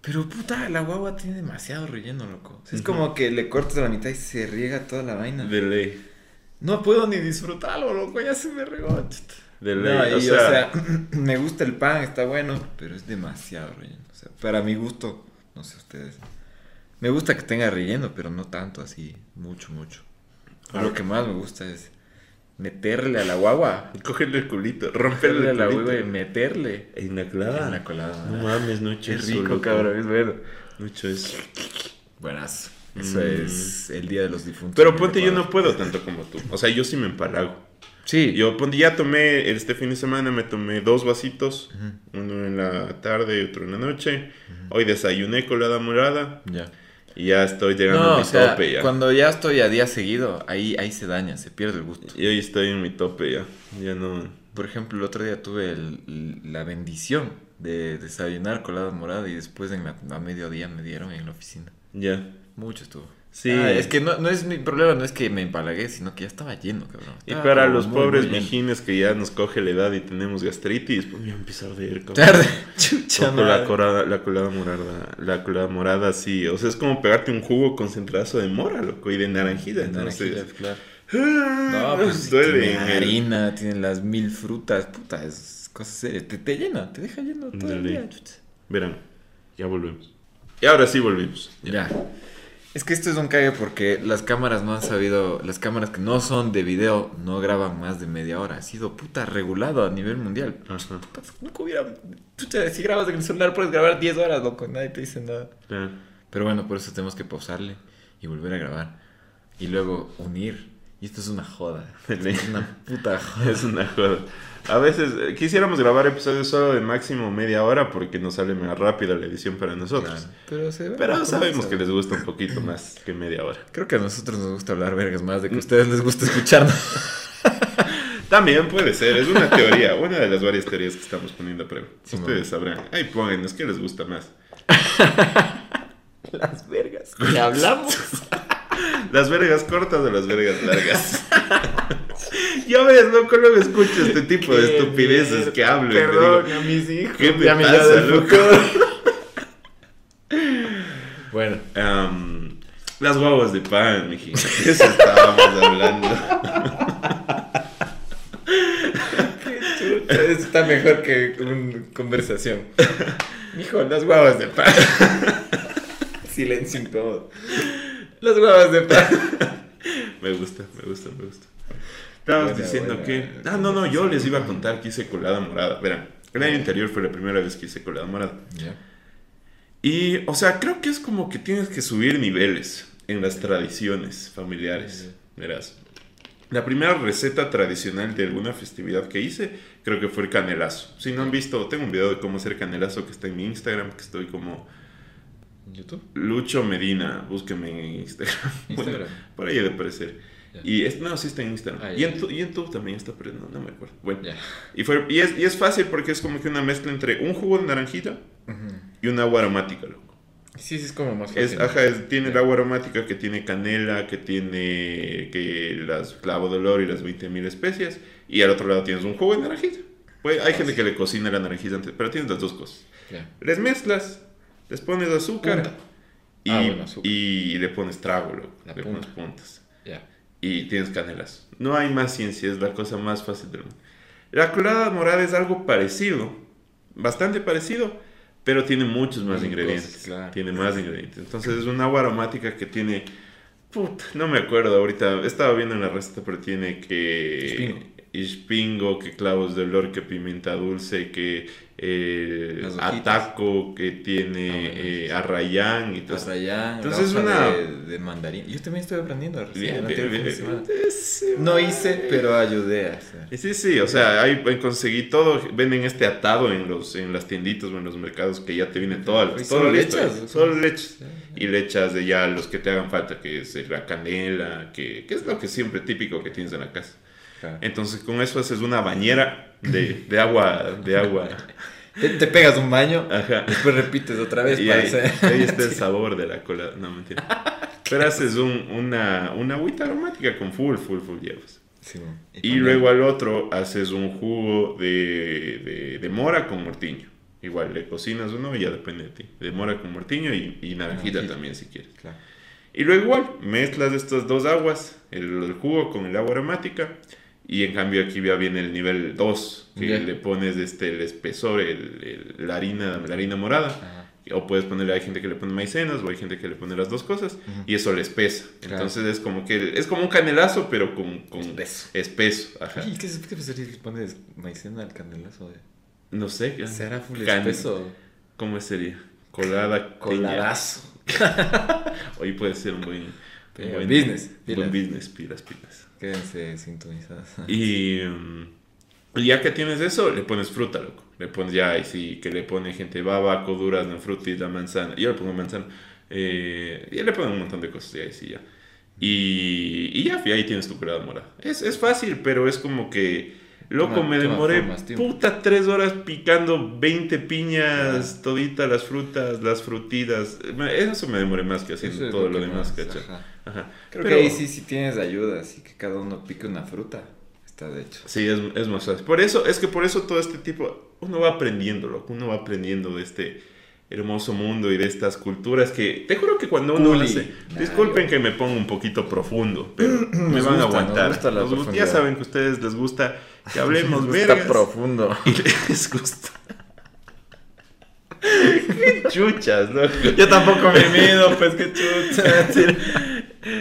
Pero puta, la guagua tiene demasiado relleno, loco. O sea, es como que le cortas la mitad y se riega toda la vaina. De ley. No puedo ni disfrutarlo, loco, ya se me regó. De No, ley. y, o o sea, sea, <clears throat> me gusta el pan, está bueno, pero es demasiado relleno. O sea, para mi gusto, No sé ustedes. Me gusta que tenga relleno, pero no tanto así, mucho, mucho. Lo que más me gusta es meterle a la guagua. <laughs> Cogerle el culito, romperle a el la culito. guagua y meterle. En la colada. En la colada. No mames, no he hecho Qué rico, cabrón, es bueno. No he hecho eso. Buenas. Eso Mm. es el Día de los Difuntos. Pero ponte, yo no puedo tanto como tú. O sea, yo sí me empalago. Sí, Yo ya tomé, este fin de semana me tomé dos vasitos. Uno en la tarde y otro en la noche. Hoy desayuné colada morada. Ya. Y ya estoy llegando No, a mi o sea, tope ya. cuando ya estoy a día seguido, ahí, ahí se daña, se pierde el gusto. Y hoy estoy en mi tope ya. Ya no. Por ejemplo, el otro día tuve el- la bendición de desayunar colada morada y después en la, a mediodía me dieron en la oficina. Ya. Mucho estuvo. Sí. Ah, es que no, no es mi problema, no es que me empalagué, sino que ya estaba lleno, cabrón. Y para como los muy, pobres muy mijines que ya nos coge la edad y tenemos gastritis, pues me a empezar a ver, cabrón. Tarde. <laughs> Chucha, la, colada, la colada morada, la colada morada, sí. O sea, es como pegarte un jugo concentrado de mora, loco, y de naranjita. De Entonces, naranjilla, claro. ah, No, pues duele tiene harina, tiene las mil frutas, puta, es cosas serias. Te, te llena, te deja lleno todo el día. chucha. Verán, ya volvemos. Y ahora sí volvimos. Ya. Es que esto es un cague porque las cámaras no han sabido, las cámaras que no son de video no graban más de media hora. Ha sido puta regulado a nivel mundial. Ajá. Puta, Nunca hubiera, chucha, si grabas en el celular puedes grabar 10 horas, loco, nadie te dice nada. Claro. Pero bueno, por eso tenemos que pausarle y volver a grabar. Y luego unir. Y esto es una joda. <laughs> Es una puta joda. Es una joda. A veces eh, quisiéramos grabar episodios solo de máximo media hora porque nos sale más rápida la edición para nosotros. Claro. Pero, se ve Pero una sabemos que les gusta un poquito más que media hora. Creo que a nosotros nos gusta hablar vergas más de que a ustedes les gusta escucharnos. <laughs> También puede ser, es una teoría, una de las varias teorías que estamos poniendo a prueba. Sí, Ustedes sabrán. Ahí pónganos qué les gusta más. <laughs> Las vergas. Que hablamos. <laughs> ¿Las vergas cortas o las vergas largas? <laughs> ya ves, loco, luego escucho este tipo de estupideces mierda. que hablo. Perdón digo, a mis hijos. ¿Qué me me pasa, loco? <laughs> bueno. Las guaguas de pan, mijito. Eso estábamos hablando. Qué. Está mejor que una conversación. Mijo, las guavas de pan. Silencio incómodo. Las guavas de pan. <laughs> Me gusta, me gusta, me gusta. Estabas Buena, diciendo buena. que. Ah, no, no, yo les iba a contar que hice colada morada. Verán, el año anterior fue la primera vez que hice colada morada. Ya. Y, o sea, creo que es como que tienes que subir niveles en las tradiciones familiares. Verás. La primera receta tradicional de alguna festividad que hice, creo que fue el canelazo. Si no han visto, tengo un video de cómo hacer canelazo que está en mi Instagram, que estoy como YouTube. Lucho Medina, búsqueme en Instagram. <laughs> Bueno, Instagram. por ahí debe aparecer. Ya. Y es, no, sí está en Instagram. Ah, y, ya. en tu- y en YouTube también está, pero no, no me acuerdo. Bueno, Ya. y, fue, y, es, y es fácil porque es como que una mezcla entre un jugo de naranjita y un agua aromática, loco. Sí, sí, es como más fácil. Es, ajá, es- tiene el agua aromática que tiene canela, que tiene que las clavo de olor y las 20.000 especias. Y al otro lado tienes un jugo de naranjita. Pues, hay gente que le cocina la naranjita antes, pero tienes las dos cosas. Les mezclas, les pones azúcar y, Ah, bueno, azúcar. y le pones trago, loco, La le punta. pones puntas. Ya. Y tienes canelas. No hay más ciencia, es la cosa más fácil del mundo. La colada morada es algo parecido, bastante parecido, pero tiene muchos más ingredientes. cosas, claro. Tiene más ingredientes. Entonces es un agua aromática que tiene. Puta, no me acuerdo ahorita. Estaba viendo en la receta, pero tiene que. Ispingo, que clavos de olor, que pimienta dulce, que eh, ataco, que tiene Ah, bueno, eh, arrayán y todo. Arrayán, Entonces, la hoja una- de, de mandarín. Yo también estoy aprendiendo recién, Bien, bien, bien. No hice, pero ayudé a hacer. Sí, sí, o sea, ahí conseguí todo, venden este atado en los en las tienditas o en los mercados que ya te viene todas ¿Y las solo todo le echas? Solo le echas. Sí. Y le echas de ya los que te hagan falta, que es la canela, que, que es lo que siempre típico que tienes en la casa. Claro. Entonces con eso haces una bañera de, de agua, de agua. Te, te pegas un baño, Ajá. después repites otra vez Y ahí, ahí está el <laughs> sabor de la cola. No, mentira. Pero haces un, una, una agüita aromática con full, full, full hierbas. Sí. Y poner- luego al otro haces un jugo de, de, de mora con mortiño. Igual le cocinas uno y ya depende de ti. De mora con mortiño y, y naranjita Naranjita. también si quieres. Claro. Y luego igual mezclas estas dos aguas, el, el jugo con el agua aromática. Y en cambio aquí ya viene el nivel 2, que Ya. le pones este, el espesor, el, el- la, harina, la harina morada. Ajá. O puedes ponerle, hay gente que le pone maicenas o hay gente que le pone las dos cosas y eso les pesa. Entonces es como que es como un canelazo, pero con, con Espeso. espeso. Ajá. ¿Y qué, qué pasaría si le pones maicena al canelazo? eh? No sé. ¿Será full espeso? ¿Cómo sería? Colada. Coladazo. <laughs> Hoy puede ser un buen, un buen business, un buen business, pilas, pilas. Quédense sintonizados. <laughs> Y, mm, y ya que tienes eso, le pones fruta, loco. Le pones ya, y sí, que le pone gente babaco, durazno, frutis, la manzana. Yo le pongo manzana. Eh, y le pongo un montón de cosas, y ahí sí, ya. Y, y ya, y ahí tienes tu curada morada. Es, es fácil, pero es como que, loco, Toma- me demoré puta tres horas picando 20 piñas, toditas las frutas, las frutitas. Me- Eso me demoré más que haciendo todo lo demás, más, ¿cachai? Ajá. Creo Pero- que ahí sí, si tienes ayuda, así que cada uno pique una fruta. Está de hecho. Sí, es, es más fácil. Por eso, es que por eso todo este tipo, uno va aprendiendo, loco, uno va aprendiendo de este hermoso mundo y de estas culturas que, te juro que cuando uno hace, Nah, disculpen yo- que me ponga un poquito profundo, <clears throat> pero me van a nos aguantar. gusta la Nos gusta- ya saben que a ustedes les gusta que <laughs> hablemos vergas profundo. y les gusta. <laughs> Qué chuchas, loco. Yo tampoco me mido, pues qué <laughs> chucha.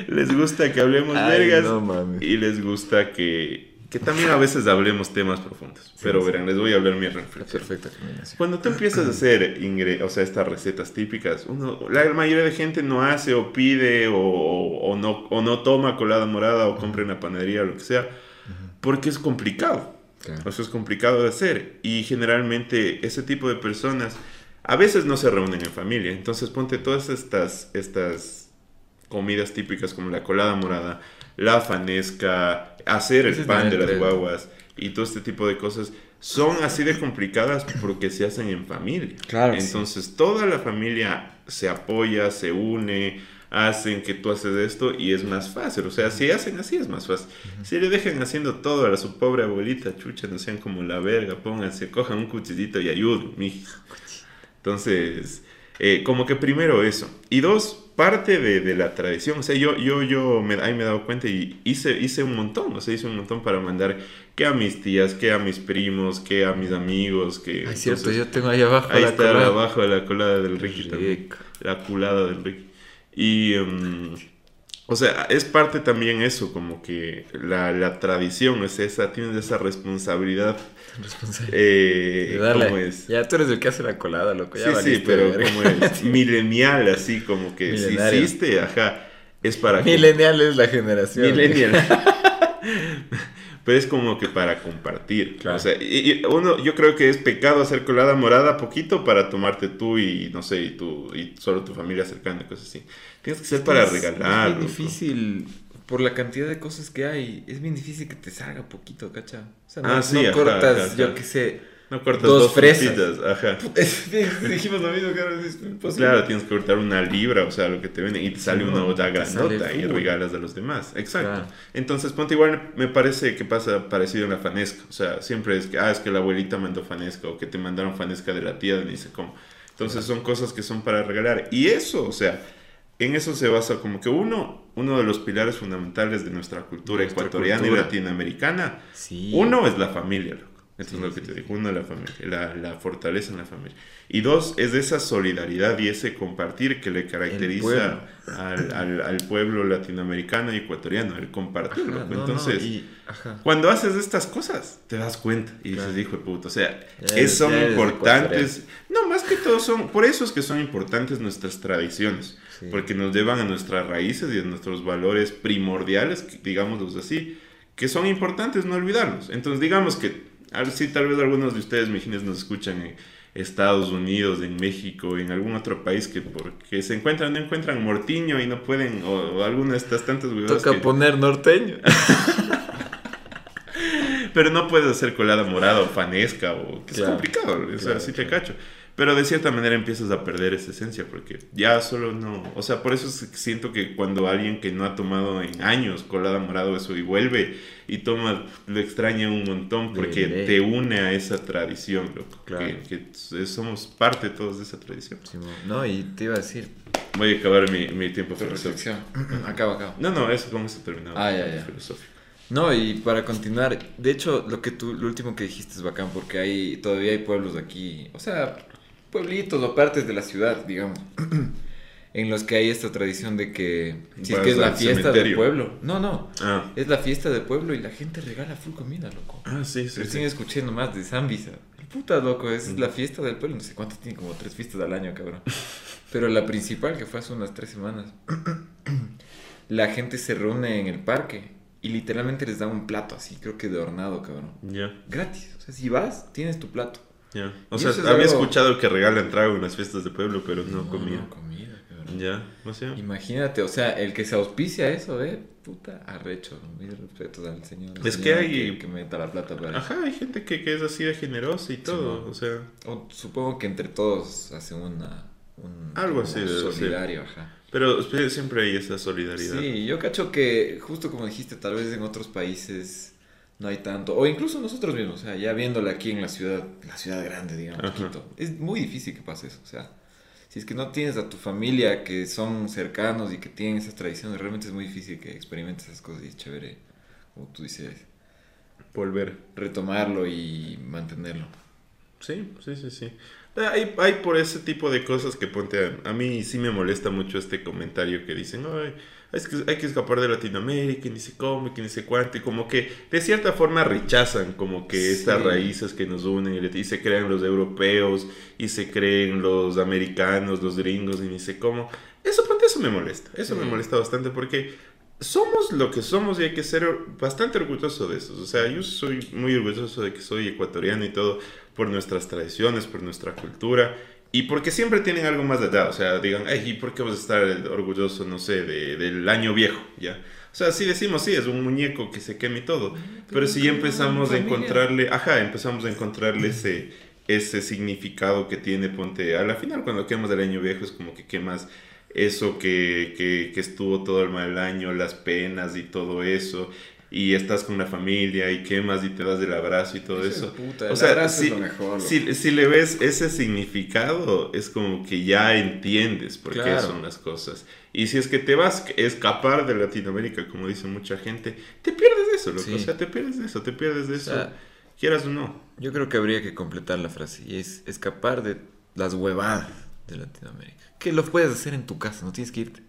Les gusta que hablemos Ay, vergas no mames. y les gusta que, que también a veces hablemos temas profundos. Pero sí. verán, les voy a hablar mi reflexión. Perfecta combinación. Cuando tú empiezas a hacer ingre o sea, estas recetas típicas, uno, la mayoría de gente no hace o pide o, o no, o no toma colada morada o compra en la panadería o lo que sea, porque es complicado. Claro. O sea, es complicado de hacer. Y generalmente ese tipo de personas a veces no se reúnen en familia. Entonces ponte todas estas, estas comidas típicas como la colada morada, la fanesca, hacer el pan de las guaguas y todo este tipo de cosas son así de complicadas porque se hacen en familia. Claro que sí. Entonces toda la familia se apoya, se une, hacen que tú haces esto y es más fácil. O sea, si hacen así es más fácil. Si le dejan haciendo todo a su pobre abuelita, chucha, no sean como la verga, pónganse, cojan un cuchillito y ayuden, mijo. <laughs> Entonces, eh, como que primero eso. Y dos, parte de, de la tradición. O sea, yo, yo, yo me, ahí me he dado cuenta y hice, hice un montón. O sea, hice un montón para mandar que a mis tías, que a mis primos, que a mis amigos, que... Ay, cierto, entonces, yo tengo ahí abajo Ahí la está colada. abajo de la colada del Ricky también. La culada del Ricky. Y, em, o sea, es parte también eso, como que la, la tradición es esa, tienes esa responsabilidad. Responsable. Eh, darle. ¿Cómo es? Ya tú eres el que hace la colada, loco. Ya sí, sí, pero como es <laughs> milenial, así como que si hiciste, ajá, es para... Millennial es la generación. Millennial. <laughs> Pero es como que para compartir. Claro. O sea, y, y uno, yo creo que es pecado hacer colada morada poquito para tomarte tú y no sé, y tú y solo tu familia cercana, cosas así. Tienes que ser para regalar. Es bien difícil. Por la cantidad de cosas que hay, es bien difícil que te salga poquito, ¿cacha? O sea, no, Ah, sí, no ajá, cortas, ajá, ajá. yo qué sé. No cortas Dos dos, fresas. fresitas, ajá. <laughs> Dijimos lo mismo, claro, es imposible. Claro, tienes que cortar una libra, o sea, lo que te venden, y te sale una olla grandota y regalas a los demás. Exacto. Claro. Entonces, ponte igual, me parece que pasa parecido en la fanesca. O sea, siempre es que, ah, es que la abuelita mandó fanesca o que te mandaron fanesca de la tía de ni sé cómo. Entonces, son cosas que son para regalar. Y eso, o sea, en eso se basa como que uno, uno de los pilares fundamentales de nuestra cultura Nuestra ecuatoriana cultura. y latinoamericana. Sí. Uno es la familia, loco. Esto Sí, es lo que sí, te digo. Uno la familia, la, la fortaleza en la familia. Y dos, es de esa solidaridad y ese compartir que le caracteriza al, al, al pueblo latinoamericano y ecuatoriano, el compartir. Ajá, loco. no, no, Entonces, y- cuando haces estas cosas, te das cuenta y dices, Claro. hijo de puta. O sea, es- son importantes. No, más que todo son, por eso es que son importantes nuestras tradiciones. Sí. Porque nos llevan a nuestras raíces y a nuestros valores primordiales, digámoslos así, que son importantes no olvidarlos. Entonces, digamos que, a ver si tal vez algunos de ustedes, mijines, nos escuchan en Estados Unidos, en México, en algún otro país que porque se encuentran, no encuentran mortiño y no pueden, o, o alguna de estas tantas Toca que- poner norteño. <laughs> Pero no puedes hacer colada morada o fanesca o que es complicado, o sea, claro, sí te claro. cacho. Pero de cierta manera empiezas a perder esa esencia porque ya solo no, o sea, por eso es que siento que cuando alguien que no ha tomado en años colada morada o eso y vuelve y toma, lo extraña un montón porque te une a esa tradición, loco, Claro. que, somos parte todos de esa tradición. No, y te iba a decir. Voy a acabar mi, mi tiempo filosófico. reflexión. <clears throat> Acaba, acaba. No, no, eso cómo se terminado. Ah, ya, ya. Filosófico. No, y para continuar, de hecho, lo que tú, lo último que dijiste es bacán, porque hay, todavía hay pueblos aquí, o sea, pueblitos o partes de la ciudad, digamos, <clears throat> en los que hay esta tradición de que si es que es la fiesta del pueblo. No, no, Ah, es la fiesta del pueblo y la gente regala full comida, loco. ah sí, sí. Recién sí. escuché nomás de Zambisa. Puta, loco, es la fiesta del pueblo. No sé cuántas tiene, como tres fiestas al año, cabrón. <laughs> Pero la principal, que fue hace unas tres semanas, <clears throat> la gente se reúne en el parque y literalmente les dan un plato así, creo que de hornado, cabrón. Ya, Gratis. O sea, si vas, tienes tu plato. Ya. O Y sea, había algo- escuchado que regalan trago en las fiestas de pueblo, pero no, comida. No, comida, cabrón. Ya, o sea. Imagínate, o sea, el que se auspicia eso, eh, puta, arrecho. Mis respetos al señor. Es señora que hay- Que, meta la plata para Ajá, hay gente que, que es así de generosa y todo, o sea. O supongo que entre todos hacen una. Un, Algo así ser. Solidario, ajá. Pero siempre hay esa solidaridad. Sí, yo cacho que, justo como dijiste, tal vez en otros países no hay tanto. O incluso nosotros mismos, o sea, ya viéndola aquí en la ciudad, la ciudad grande, digamos. Quito, es muy difícil que pase eso. O sea, si es que no tienes a tu familia que son cercanos y que tienen esas tradiciones, realmente es muy difícil que experimentes esas cosas y es chévere, como tú dices, Volver. retomarlo y mantenerlo. Sí, sí, sí, sí. Ah, Hay, hay por ese tipo de cosas que ponte a, a mí sí me molesta mucho este comentario que dicen, ay, es que hay que escapar de Latinoamérica y ni se come, que ni se cuánto, y como que de cierta forma rechazan como que estas Sí. raíces que nos unen y, y se crean los europeos y se creen los americanos, los gringos y ni sé cómo. Eso, eso me molesta, eso Sí. me molesta bastante porque somos lo que somos y hay que ser bastante orgulloso de eso. O sea, yo soy muy orgulloso de que soy ecuatoriano y todo por nuestras tradiciones, por nuestra cultura y porque siempre tienen algo más allá. O sea, digan, ay, ¿y por qué vas a estar orgulloso, no sé, de- del año viejo? ¿Ya? O sea, sí decimos, sí, es un muñeco que se quema y todo. Pero si ya empezamos a encontrarle, ajá, empezamos a encontrarle ese, ese significado que tiene, ponte, a la final cuando quemas el año viejo es como que quemas eso que, que, que estuvo todo el mal año, las penas y todo eso, y estás con la familia y quemas y te das el abrazo y todo eso. Puta, O el sea, abrazo si, es lo mejor. si, si le ves ese significado, es como que ya entiendes por qué Claro. son las cosas. Y si es que te vas a escapar de Latinoamérica, como dice mucha gente, te pierdes de eso, loco. Sí. O sea, te pierdes de eso, te pierdes de O eso, sea, quieras o no. Yo creo que habría que completar la frase y es escapar de las huevadas de Latinoamérica. Que lo puedes hacer en tu casa, no tienes que irte.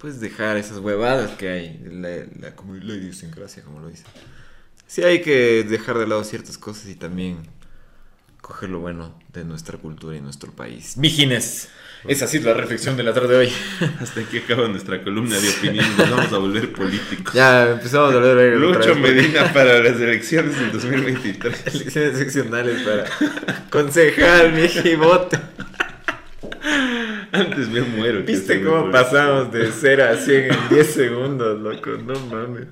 Puedes dejar esas huevadas que hay, la, la, como la idiosincrasia, como lo dice. Sí hay que dejar de lado ciertas cosas y también coger lo bueno de nuestra cultura y nuestro país. Mijines, esa ha sido la reflexión de la tarde de hoy. <laughs> Hasta aquí acaba nuestra columna de opinión. Nos vamos a volver políticos. Ya empezamos a de Lucho Medina <laughs> para las elecciones del 2023. Elecciones seccionales para concejal, mijibote. <laughs> Antes me muero. ¿Viste me cómo pasamos de 0 a 100 en 10 segundos, loco? No mames.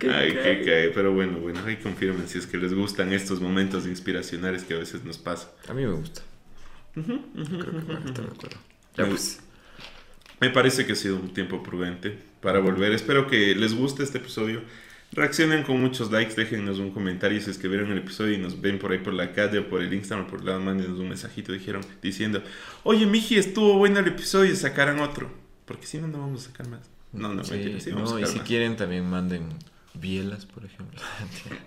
Ay, qué cae. Pero bueno, bueno, ahí confirmen si es que les gustan estos momentos inspiracionales que a veces nos pasan. A mí me gusta. Creo que de acuerdo. Ya Me pues. Me parece que ha sido un tiempo prudente para volver. Espero que les guste este episodio. Reaccionen con muchos likes, déjennos un comentario si es que vieron el episodio y nos ven por ahí por la calle o por el Instagram, por lado, mándenos un mensajito dijeron, diciendo, oye Miji, estuvo bueno el episodio y sacaran otro. Porque si no, no vamos a sacar más. No, no, Sí, mentira, sí vamos no, a y si más. quieren también manden bielas, por ejemplo. <laughs>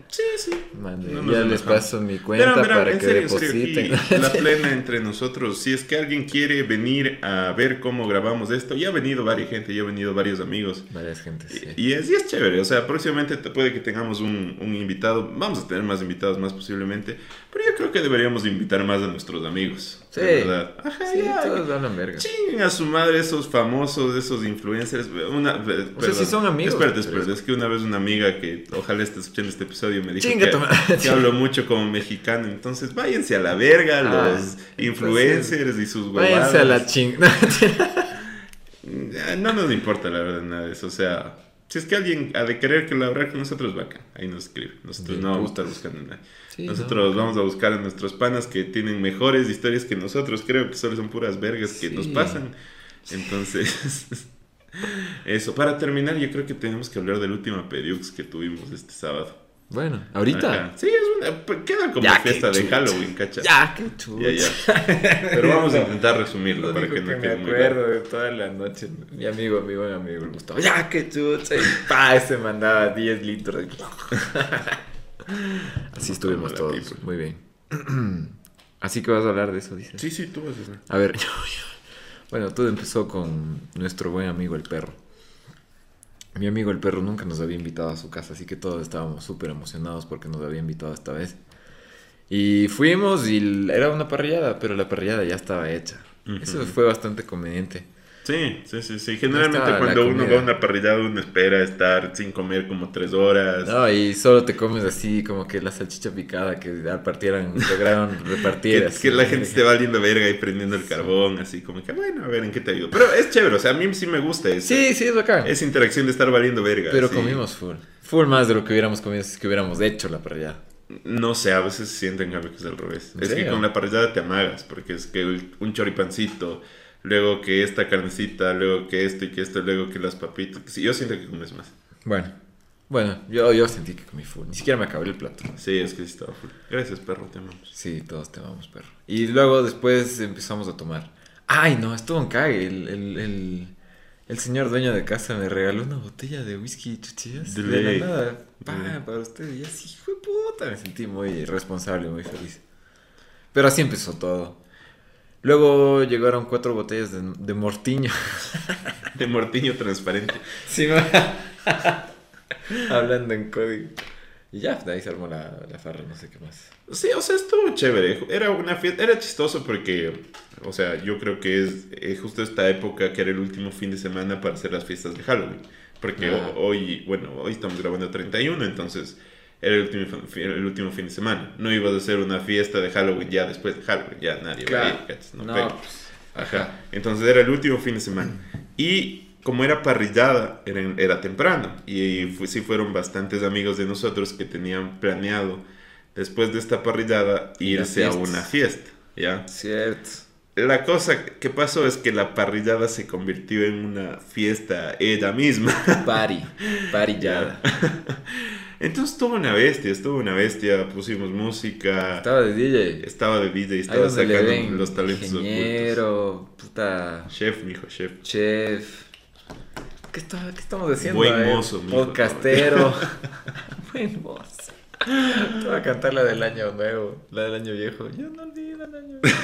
Sí, sí. No ya les paso mi cuenta para que serio, en serio, depositen. <laughs> la plena entre nosotros. Si es que alguien quiere venir a ver cómo grabamos esto, ya ha venido varias gente, ya ha venido varios amigos. Varias gentes, sí. Y, y es, y es chévere, o sea, próximamente te- puede que tengamos un, un invitado, vamos a tener más invitados más posiblemente, pero yo creo que deberíamos invitar más a nuestros amigos. Sí. de verdad. Ajá, Sí, ya, todos hablan verga. chinguen a su madre esos famosos, esos influencers. Una, eh, O sea, sí son amigos, Espérate, espérate, es que una vez una amiga que ojalá esté escuchando este episodio me dijo Chinga que, <laughs> <laughs> hablo mucho como mexicano, entonces váyanse a la verga Ah, los influencers y sus huevadas. Váyanse a la ching. <laughs> Ya, No nos importa la verdad nada de eso. O sea, si es que alguien ha de querer colaborar con nosotros, bacán. Ahí nos escribe. Nosotros Bien, no vamos a estar buscando a nadie. Sí, nosotros no, vamos a buscar a nuestros panas que tienen mejores historias que nosotros. Creo que solo son puras vergas que nos pasan. Entonces, <laughs> eso. Para terminar, yo creo que tenemos que hablar del último Pediux que tuvimos este sábado. Bueno, ahorita. Ajá. Sí, es una. pues, Queda como Ya, fiesta de. Halloween, cacha. Ya, qué chulo. Ya, ya. <laughs> Pero vamos a intentar resumirlo Lo para que no que me quede muy largo. acuerdo de toda la noche. Mi amigo, mi buen amigo, el Gustavo. Ya, qué chucha. Y pa, ese mandaba 10 litros. <laughs> Así estuvimos todos. people. Muy bien. <clears throat> Así que vas a hablar de eso, dices. Sí, sí, tú vas a decir. A ver, <laughs> yo, yo- Bueno, todo empezó con nuestro buen amigo el perro. Mi amigo el perro nunca nos había invitado a su casa, así que todos estábamos súper emocionados porque nos había invitado esta vez. Y fuimos y era una parrillada, pero la parrillada ya estaba hecha. Eso fue bastante conveniente. Sí, sí, sí, sí. Generalmente cuando uno va a una parrillada, uno espera estar sin comer como tres horas. No, y solo te comes así como que la salchicha picada que partieran, lograron <laughs> repartir. Que, así. que la gente esté valiendo verga y prendiendo el carbón, así como que, bueno, a ver en qué te ayudo. Pero es chévere, o sea, a mí sí me gusta eso. Sí, sí, es bacán. Esa interacción de estar valiendo verga. Pero sí. comimos full. Full más de lo que hubiéramos comido si es que hubiéramos hecho la parrillada. No sé, a veces sienten cambio que es al revés. ¿En Es que con la parrillada te amagas, porque es que un choripancito, luego que esta carnecita, luego que esto y que esto, luego que las papitas. Sí, yo siento que comes más. Bueno, bueno, yo, yo sentí que comí full. Ni siquiera me acabé el plato. Sí, es que sí estaba full. Gracias, perro, te amamos. Sí, todos te amamos, perro. Y luego después empezamos a tomar. Ay, no, estuvo un cague. El, el, el, el señor dueño de casa me regaló una botella de whisky chuchillas. De De, la nada. Pa, para usted. Y así, hijo de puta. Me sentí muy responsable, muy feliz. Pero así empezó todo. Luego llegaron cuatro botellas de, de mortiño. <laughs> De mortiño transparente. Sí, <laughs> Hablando en código. Y ya, de ahí se armó la, la farra, no sé qué más. Sí, o sea, estuvo chévere. Era una fiesta, era chistoso porque, o sea, yo creo que es eh, justo esta época que era el último fin de semana para hacer las fiestas de Halloween. Porque Ah. ho- hoy, bueno, hoy estamos grabando 31, entonces era el último, el último fin de semana. No ibas a hacer una fiesta de Halloween ya después de Halloween, ya nadie va a ir, Claro. No No, pues, Ajá. Entonces era el último fin de semana. Y como era parrillada, era, era temprano. Y fu- sí fueron bastantes amigos de nosotros que tenían planeado, después de esta parrillada, irse a una fiesta. ¿Ya? Cierto. La cosa que pasó es que la parrillada se convirtió en una fiesta ella misma. Party. <laughs> Parillada. <laughs> Entonces estuvo una bestia, estuvo una bestia. Pusimos música. Estaba de DJ. Estaba de DJ, estaba sacando ven los talentos ocultos. ingeniero, puta, Chef, mijo, chef. chef. ¿Qué, está- qué estamos diciendo? Buen eh? mozo, mijo. Podcastero. <laughs> Buen mozo. Te voy a cantar la del año nuevo, la del año viejo. Yo no olvido el año viejo.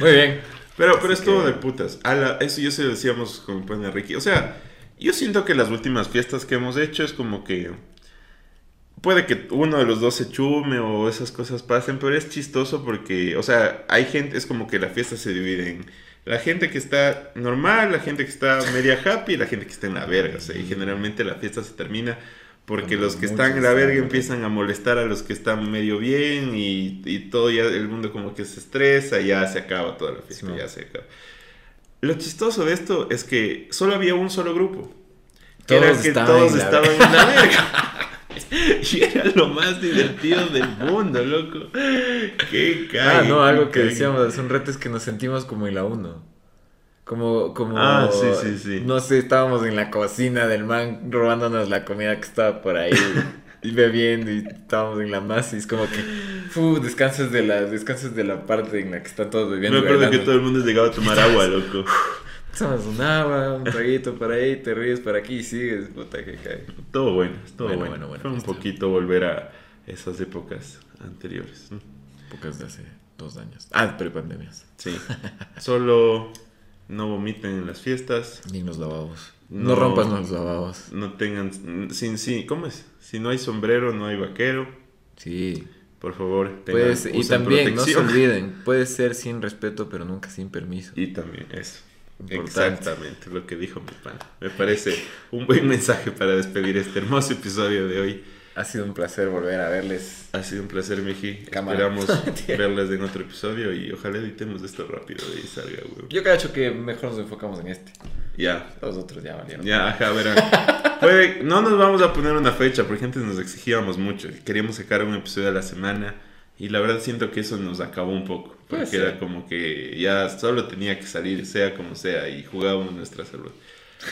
Muy bien. Pero, pero Así estuvo que- de putas. A la- eso ya se lo decíamos con mi pana Ricky. O sea, yo siento que las últimas fiestas que hemos hecho es como que. Puede que uno de los dos se chume o esas cosas pasen, pero es chistoso porque, o sea, hay gente, es como que la fiesta se divide en la gente que está normal, la gente que está media <laughs> happy y la gente que está en la verga. O sea, y generalmente la fiesta se termina porque los que están en la verga empiezan a molestar a los que están medio bien y, y todo ya, el mundo como que se estresa y ya se acaba toda la fiesta, Sí, ya se acaba. Lo chistoso de esto es que solo había un solo grupo. Que era Todos que estaban todos en estaban en la verga. <laughs> <laughs> y era lo más divertido del mundo, loco. Qué Ah, cague, no, algo que cague. decíamos hace un rato es que nos sentimos como en la 1. Como, como, Ah, sí, sí, sí. no sé, estábamos en la cocina del man robándonos la comida que estaba por ahí <laughs> y bebiendo y estábamos en la masa y es como que, descansas de la, descansas de la parte en la que están todos Me bebiendo. y acuerdo que todo el mundo llegaba a tomar <laughs> agua, loco. Tomas un agua, un traguito por ahí, te ríes por aquí y sigues, puta que cae. Todo bueno, todo Bueno, bueno. bueno, bueno, Fue un poquito volver a esas épocas anteriores. ¿no? Pocas de hace dos años. Ah, prepandemias. Sí. <laughs> Solo no vomiten en las fiestas. Ni nos lavabos. No, No. rompas los lavabos. No tengan. Sin, sí, ¿Cómo es? Si no hay sombrero, no hay vaquero. Sí. Por favor, tengan, Puedes, y usen también, no se protección. olviden, <laughs> puede ser sin respeto, pero nunca sin permiso. Y también eso. Exactamente lo que dijo mi pana. Me parece un buen mensaje para despedir este hermoso episodio de hoy. Ha sido un placer volver a verles. Ha sido un placer, Miji. Cámara. Esperamos <laughs> verlas en otro episodio y ojalá editemos esto rápido y salga, güey. Yo creo que mejor nos enfocamos en este. Ya, Los otros ya valieron. ya, ajá, verán. Puede, no nos vamos a poner una fecha porque antes nos exigíamos mucho. Queríamos sacar un episodio a la semana y la verdad siento que eso nos acabó un poco. Porque era como que ya solo tenía que salir, sea como sea, y jugábamos nuestra salud.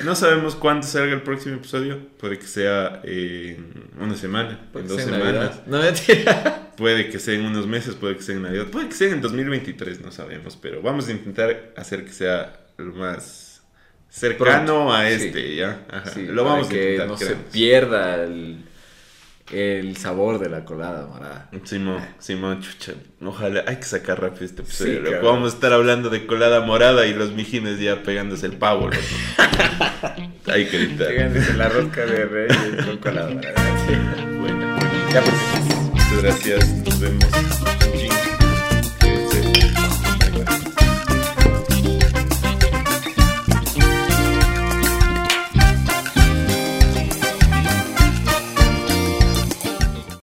No sabemos cuándo salga el próximo episodio. Puede que sea en una semana, Puede en dos en semanas. No, mentira. <laughs> Puede que sea en unos meses, puede que sea en Navidad, puede que sea en 2023, no sabemos, pero vamos a intentar hacer que sea lo más cercano Pronto, a sí. este, ¿ya? Ajá. Sí, lo vamos a para que intentar. no se pierda el, el sabor de la colada morada. Simón, Simón, chucha. Ojalá, hay que sacar rápido este episodio. Sí. Vamos a estar hablando de colada morada y los mijines ya pegándose el pavo, loco. <laughs> hay que editar. Llegándose la rosca de reyes con colada morada. Sí. Bueno, Ya pues. muchas gracias. Nos vemos.